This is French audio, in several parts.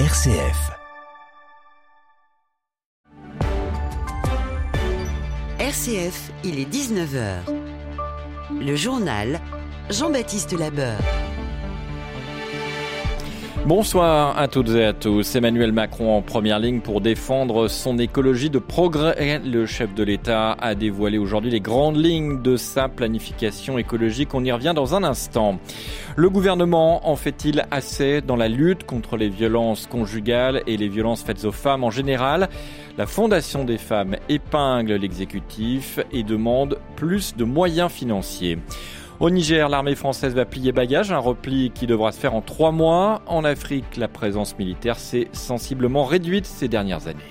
RCF. RCF, il est 19h. Le journal Jean-Baptiste Labeur. Bonsoir à toutes et à tous. Emmanuel Macron en première ligne pour défendre son écologie de progrès. Le chef de l'État a dévoilé aujourd'hui les grandes lignes de sa planification écologique. On y revient dans un instant. Le gouvernement en fait-il assez dans la lutte contre les violences conjugales et les violences faites aux femmes en général? La Fondation des femmes épingle l'exécutif et demande plus de moyens financiers. Au Niger, l'armée française va plier bagage, un repli qui devra se faire en trois mois. En Afrique, la présence militaire s'est sensiblement réduite ces dernières années.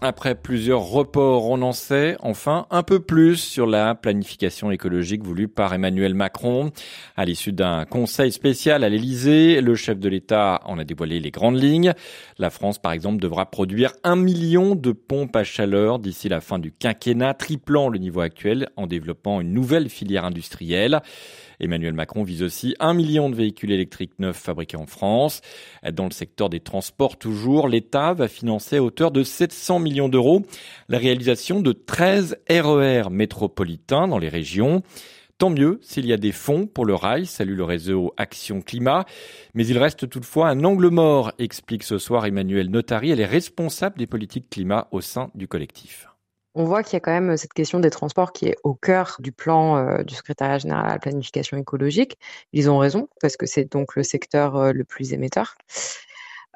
Après plusieurs reports, on en sait enfin un peu plus sur la planification écologique voulue par Emmanuel Macron. À l'issue d'un conseil spécial à l'Elysée, le chef de l'État en a dévoilé les grandes lignes. La France, par exemple, devra produire un million de pompes à chaleur d'ici la fin du quinquennat, triplant le niveau actuel en développant une nouvelle filière industrielle. Emmanuel Macron vise aussi un million de véhicules électriques neufs fabriqués en France. Dans le secteur des transports toujours, l'État va financer à hauteur de 700 millions d'euros la réalisation de 13 RER métropolitains dans les régions. Tant mieux s'il y a des fonds pour le rail, salue le réseau Action Climat. Mais il reste toutefois un angle mort, explique ce soir Emmanuel Notari. Elle est responsable des politiques climat au sein du collectif on voit qu'il y a quand même cette question des transports qui est au cœur du plan euh, du secrétariat général à la planification écologique. Ils ont raison, parce que c'est donc le secteur euh, le plus émetteur.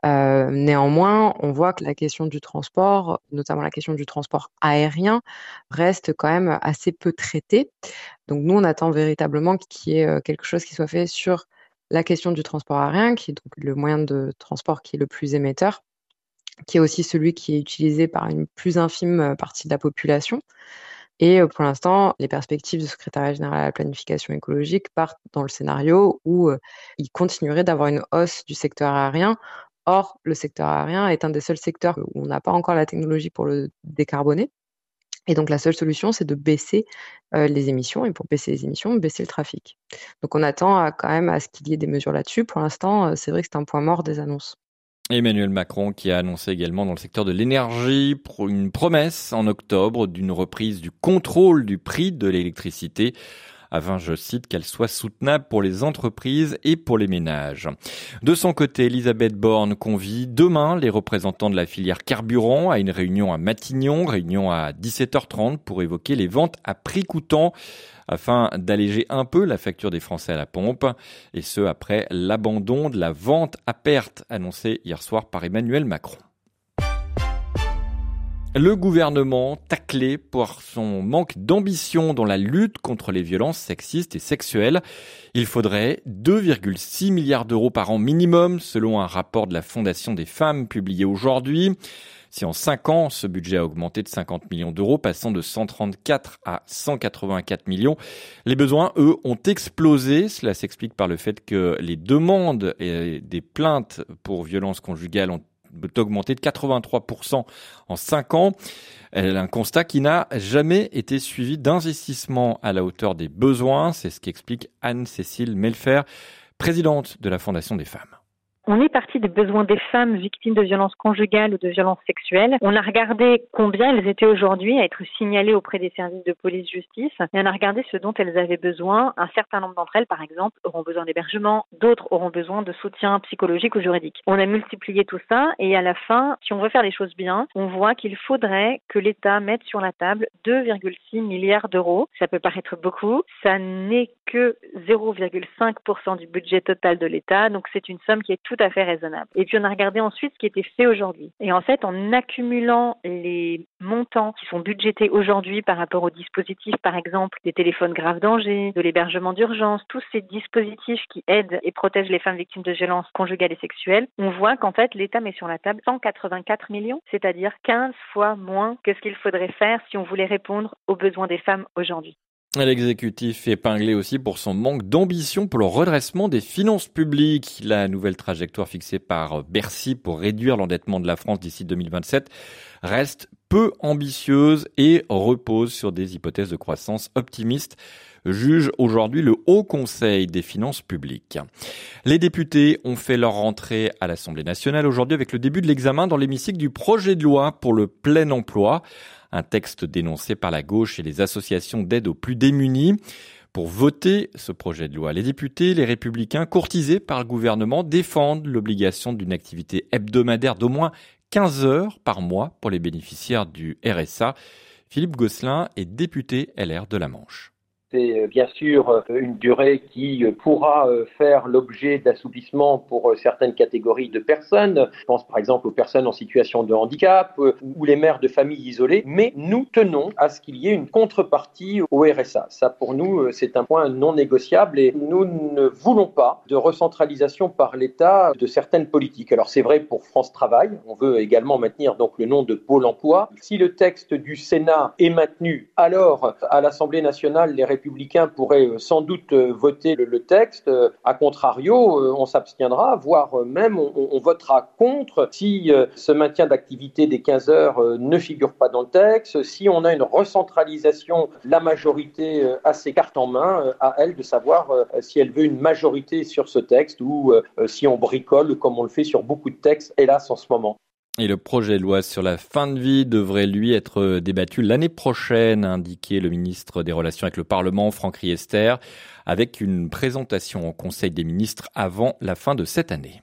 Euh, néanmoins, on voit que la question du transport, notamment la question du transport aérien, reste quand même assez peu traitée. Donc nous, on attend véritablement qu'il y ait quelque chose qui soit fait sur la question du transport aérien, qui est donc le moyen de transport qui est le plus émetteur qui est aussi celui qui est utilisé par une plus infime euh, partie de la population. Et euh, pour l'instant, les perspectives du secrétariat général à la planification écologique partent dans le scénario où euh, il continuerait d'avoir une hausse du secteur aérien. Or, le secteur aérien est un des seuls secteurs où on n'a pas encore la technologie pour le décarboner. Et donc, la seule solution, c'est de baisser les émissions. Et pour baisser les émissions, baisser le trafic. Donc, on attend quand même à ce qu'il y ait des mesures là-dessus. Pour l'instant, c'est vrai que c'est un point mort des annonces. Emmanuel Macron qui a annoncé également dans le secteur de l'énergie une promesse en octobre d'une reprise du contrôle du prix de l'électricité afin, je cite, qu'elle soit soutenable pour les entreprises et pour les ménages. De son côté, Elisabeth Borne convie demain les représentants de la filière carburant à une réunion à Matignon, réunion à 17h30 pour évoquer les ventes à prix coûtant afin d'alléger un peu la facture des Français à la pompe, et ce après l'abandon de la vente à perte annoncée hier soir par Emmanuel Macron. Le gouvernement taclé pour son manque d'ambition dans la lutte contre les violences sexistes et sexuelles. Il faudrait 2,6 milliards d'euros par an minimum selon un rapport de la Fondation des femmes publié aujourd'hui. Si en 5 ans, ce budget a augmenté de 50 millions d'euros, passant de 134 à 184 millions, les besoins, eux, ont explosé. Cela s'explique par le fait que les demandes et des plaintes pour violences conjugales ont augmenté de 83% en 5 ans. Un constat qui n'a jamais été suivi d'investissement à la hauteur des besoins. C'est ce qu'explique Anne-Cécile Melfer, présidente de la Fondation des femmes. On est parti des besoins des femmes victimes de violences conjugales ou de violences sexuelles. On a regardé combien elles étaient aujourd'hui à être signalées auprès des services de police-justice et on a regardé ce dont elles avaient besoin. Un certain nombre d'entre elles, par exemple, auront besoin d'hébergement, d'autres auront besoin de soutien psychologique ou juridique. On a multiplié tout ça et à la fin, si on veut faire les choses bien, on voit qu'il faudrait que l'État mette sur la table 2,6 milliards d'euros. Ça peut paraître beaucoup, ça n'est que 0,5% du budget total de l'État, donc c'est une somme qui est à fait raisonnable. Et puis on a regardé ensuite ce qui était fait aujourd'hui. Et en fait, en accumulant les montants qui sont budgétés aujourd'hui par rapport aux dispositifs, par exemple, des téléphones graves danger, de l'hébergement d'urgence, tous ces dispositifs qui aident et protègent les femmes victimes de violences conjugales et sexuelles, on voit qu'en fait, l'État met sur la table 184 millions, c'est-à-dire 15 fois moins que ce qu'il faudrait faire si on voulait répondre aux besoins des femmes aujourd'hui. L'exécutif épinglé aussi pour son manque d'ambition pour le redressement des finances publiques. La nouvelle trajectoire fixée par Bercy pour réduire l'endettement de la France d'ici 2027 reste peu ambitieuse et repose sur des hypothèses de croissance optimistes juge aujourd'hui le Haut Conseil des finances publiques. Les députés ont fait leur rentrée à l'Assemblée nationale aujourd'hui avec le début de l'examen dans l'hémicycle du projet de loi pour le plein emploi, un texte dénoncé par la gauche et les associations d'aide aux plus démunis. Pour voter ce projet de loi, les députés, les républicains, courtisés par le gouvernement, défendent l'obligation d'une activité hebdomadaire d'au moins 15 heures par mois pour les bénéficiaires du RSA. Philippe Gosselin est député LR de la Manche. C'est euh, bien sûr euh, une durée qui euh, pourra faire l'objet d'assouplissements pour certaines catégories de personnes. Je pense par exemple aux personnes en situation de handicap ou les mères de familles isolées. Mais nous tenons à ce qu'il y ait une contrepartie au RSA. Ça, pour nous, c'est un point non négociable et nous ne voulons pas de recentralisation par l'État de certaines politiques. Alors c'est vrai pour France Travail. On veut également maintenir donc le nom de Pôle Emploi. Si le texte du Sénat est maintenu, alors à l'Assemblée nationale, les républicains pourraient euh, sans doute euh, voter le, texte. Euh, a contrario, on s'abstiendra, voire même on, votera contre si ce maintien d'activité des 15 heures ne figure pas dans le texte, si on a une recentralisation, la majorité a ses cartes en main, à elle de savoir si elle veut une majorité sur ce texte ou si on bricole comme on le fait sur beaucoup de textes, hélas, en ce moment. Et le projet de loi sur la fin de vie devrait lui être débattu l'année prochaine, a indiqué le ministre des Relations avec le Parlement, Franck Riester, avec une présentation au Conseil des ministres avant la fin de cette année.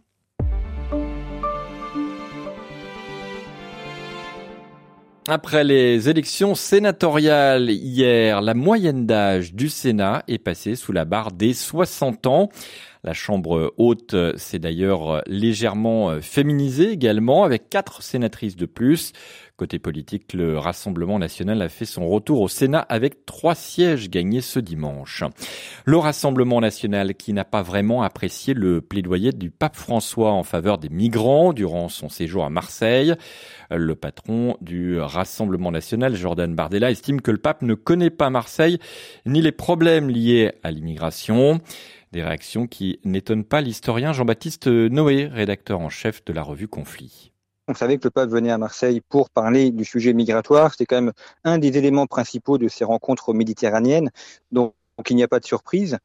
Après les élections sénatoriales hier, la moyenne d'âge du Sénat est passée sous la barre des 60 ans. La Chambre haute s'est d'ailleurs légèrement féminisée également, avec quatre sénatrices de plus. Côté politique, le Rassemblement national a fait son retour au Sénat avec trois sièges gagnés ce dimanche. Le Rassemblement national qui n'a pas vraiment apprécié le plaidoyer du pape François en faveur des migrants durant son séjour à Marseille. Le patron du Rassemblement national, Jordan Bardella, estime que le pape ne connaît pas Marseille ni les problèmes liés à l'immigration. Des réactions qui n'étonnent pas l'historien Jean-Baptiste Noé, rédacteur en chef de la revue Conflit. On savait que le pape venait à Marseille pour parler du sujet migratoire. C'était quand même un des éléments principaux de ces rencontres méditerranéennes. Donc, donc il n'y a pas de surprise.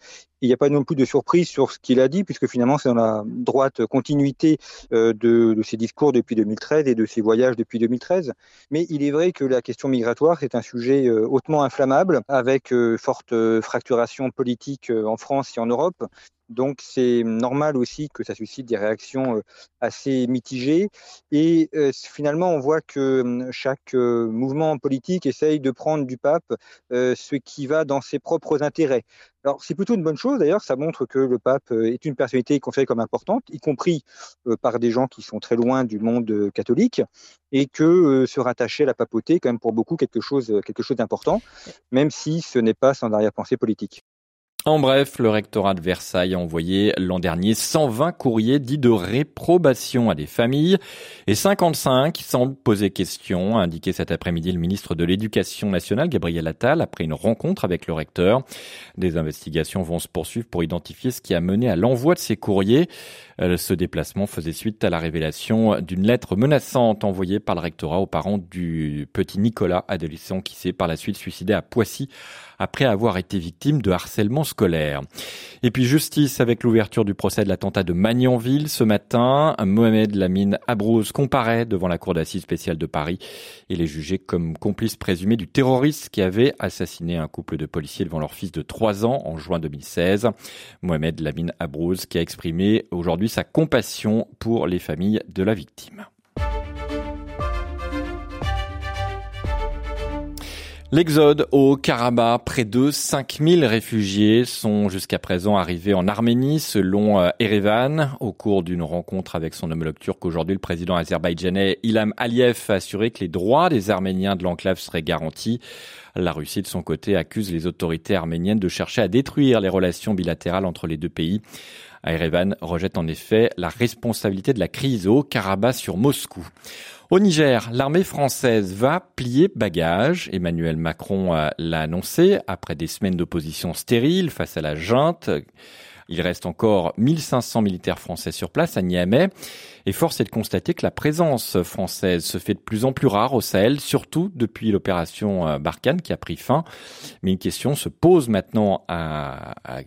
Il n'y a pas non plus de surprise sur ce qu'il a dit, puisque finalement c'est dans la droite continuité euh, de, ses discours depuis 2013 et de ses voyages depuis 2013. Mais il est vrai que la question migratoire est un sujet euh, hautement inflammable, avec euh, forte fracturation politique en France et en Europe. Donc c'est normal aussi que ça suscite des réactions assez mitigées. Et finalement, on voit que chaque mouvement politique essaye de prendre du pape ce qui va dans ses propres intérêts. Alors c'est plutôt une bonne chose d'ailleurs, ça montre que le pape est une personnalité considérée comme importante, y compris par des gens qui sont très loin du monde catholique, et que se rattacher à la papauté est quand même pour beaucoup quelque chose, quelque chose d'important, même si ce n'est pas sans arrière-pensée politique. En bref, le rectorat de Versailles a envoyé l'an dernier 120 courriers dits de réprobation à des familles et 55 semblent poser question, a indiqué cet après-midi le ministre de l'Éducation nationale, Gabriel Attal, après une rencontre avec le recteur. Des investigations vont se poursuivre pour identifier ce qui a mené à l'envoi de ces courriers. Euh, ce déplacement faisait suite à la révélation d'une lettre menaçante envoyée par le rectorat aux parents du petit Nicolas, adolescent qui s'est par la suite suicidé à Poissy après avoir été victime de harcèlement scolaire. Et puis justice avec l'ouverture du procès de l'attentat de Magnanville ce matin. Mohamed Lamine Abrouz comparaît devant la cour d'assises spéciale de Paris. Il est jugé comme complice présumé du terroriste qui avait assassiné un couple de policiers devant leur fils de 3 ans en juin 2016. Mohamed Lamine Abrouz qui a exprimé aujourd'hui sa compassion pour les familles de la victime. L'exode au Karabakh, près de 5000 réfugiés sont jusqu'à présent arrivés en Arménie selon euh, Erevan. Au cours d'une rencontre avec son homologue turc aujourd'hui, le président azerbaïdjanais Ilham Aliyev a assuré que les droits des Arméniens de l'enclave seraient garantis. La Russie, de son côté, accuse les autorités arméniennes de chercher à détruire les relations bilatérales entre les deux pays. Erevan rejette en effet la responsabilité de la crise au Karabakh sur Moscou. Au Niger, l'armée française va plier bagage. Emmanuel Macron l'a annoncé après des semaines d'opposition stérile face à la junte Il reste encore 1500 militaires français sur place à Niamey. Et force est de constater que la présence française se fait de plus en plus rare au Sahel, surtout depuis l'opération euh, Barkhane qui a pris fin. Mais une question se pose maintenant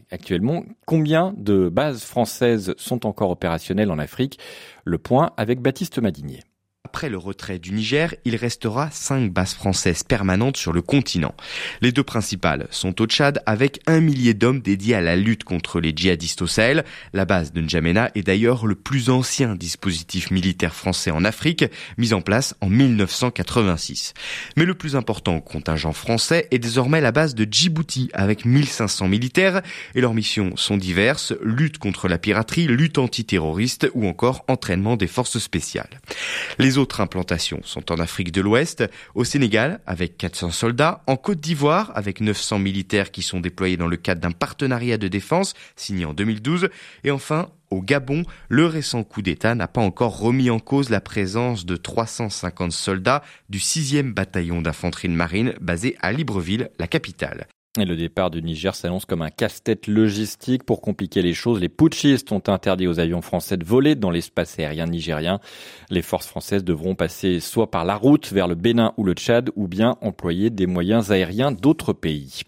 actuellement. Combien de bases françaises sont encore opérationnelles en Afrique? Le point avec Baptiste Madinier. Après le retrait du Niger, il restera cinq bases françaises permanentes sur le continent. Les deux principales sont au Tchad avec un millier d'hommes dédiés à la lutte contre les djihadistes au Sahel. La base de N'Djamena est d'ailleurs le plus ancien dispositif militaire français en Afrique, mis en place en 1986. Mais le plus important contingent français est désormais la base de Djibouti avec 1500 militaires et leurs missions sont diverses, lutte contre la piraterie, lutte antiterroriste ou encore entraînement des forces spéciales. Les les autres implantations sont en Afrique de l'Ouest, au Sénégal avec 400 soldats, en Côte d'Ivoire avec 900 militaires qui sont déployés dans le cadre d'un partenariat de défense signé en 2012, et enfin au Gabon, le récent coup d'État n'a pas encore remis en cause la présence de 350 soldats du 6e bataillon d'infanterie de marine basé à Libreville, la capitale. Et le départ du Niger s'annonce comme un casse-tête logistique. Pour compliquer les choses, les putschistes ont interdit aux avions français de voler dans l'espace aérien nigérien. Les forces françaises devront passer soit par la route vers le Bénin ou le Tchad, ou bien employer des moyens aériens d'autres pays.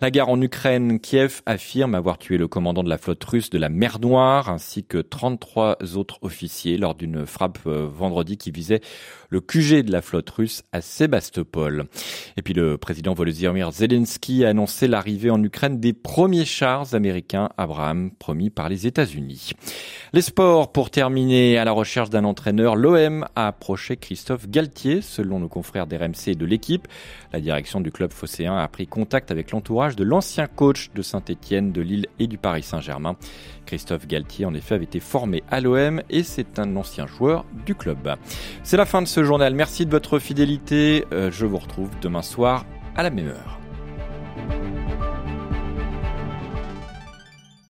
La guerre en Ukraine, Kiev affirme avoir tué le commandant de la flotte russe de la mer Noire, ainsi que 33 autres officiers lors d'une frappe euh, vendredi qui visait le QG de la flotte russe à Sébastopol. Et puis le président Volodymyr Zelensky a annoncé l'arrivée en Ukraine des premiers chars américains Abraham promis par les États-Unis. Les sports pour terminer à la recherche d'un entraîneur, l'OM a approché Christophe Galtier selon nos confrères d'RMC et de l'équipe. La direction du club phocéen a pris contact avec l'entourage de l'ancien coach de Saint-Étienne, de Lille et du Paris Saint-Germain. Christophe Galtier, en effet, avait été formé à l'OM et c'est un ancien joueur du club. C'est la fin de ce journal. Merci de votre fidélité. Euh, je vous retrouve demain soir à la même heure. Thank you.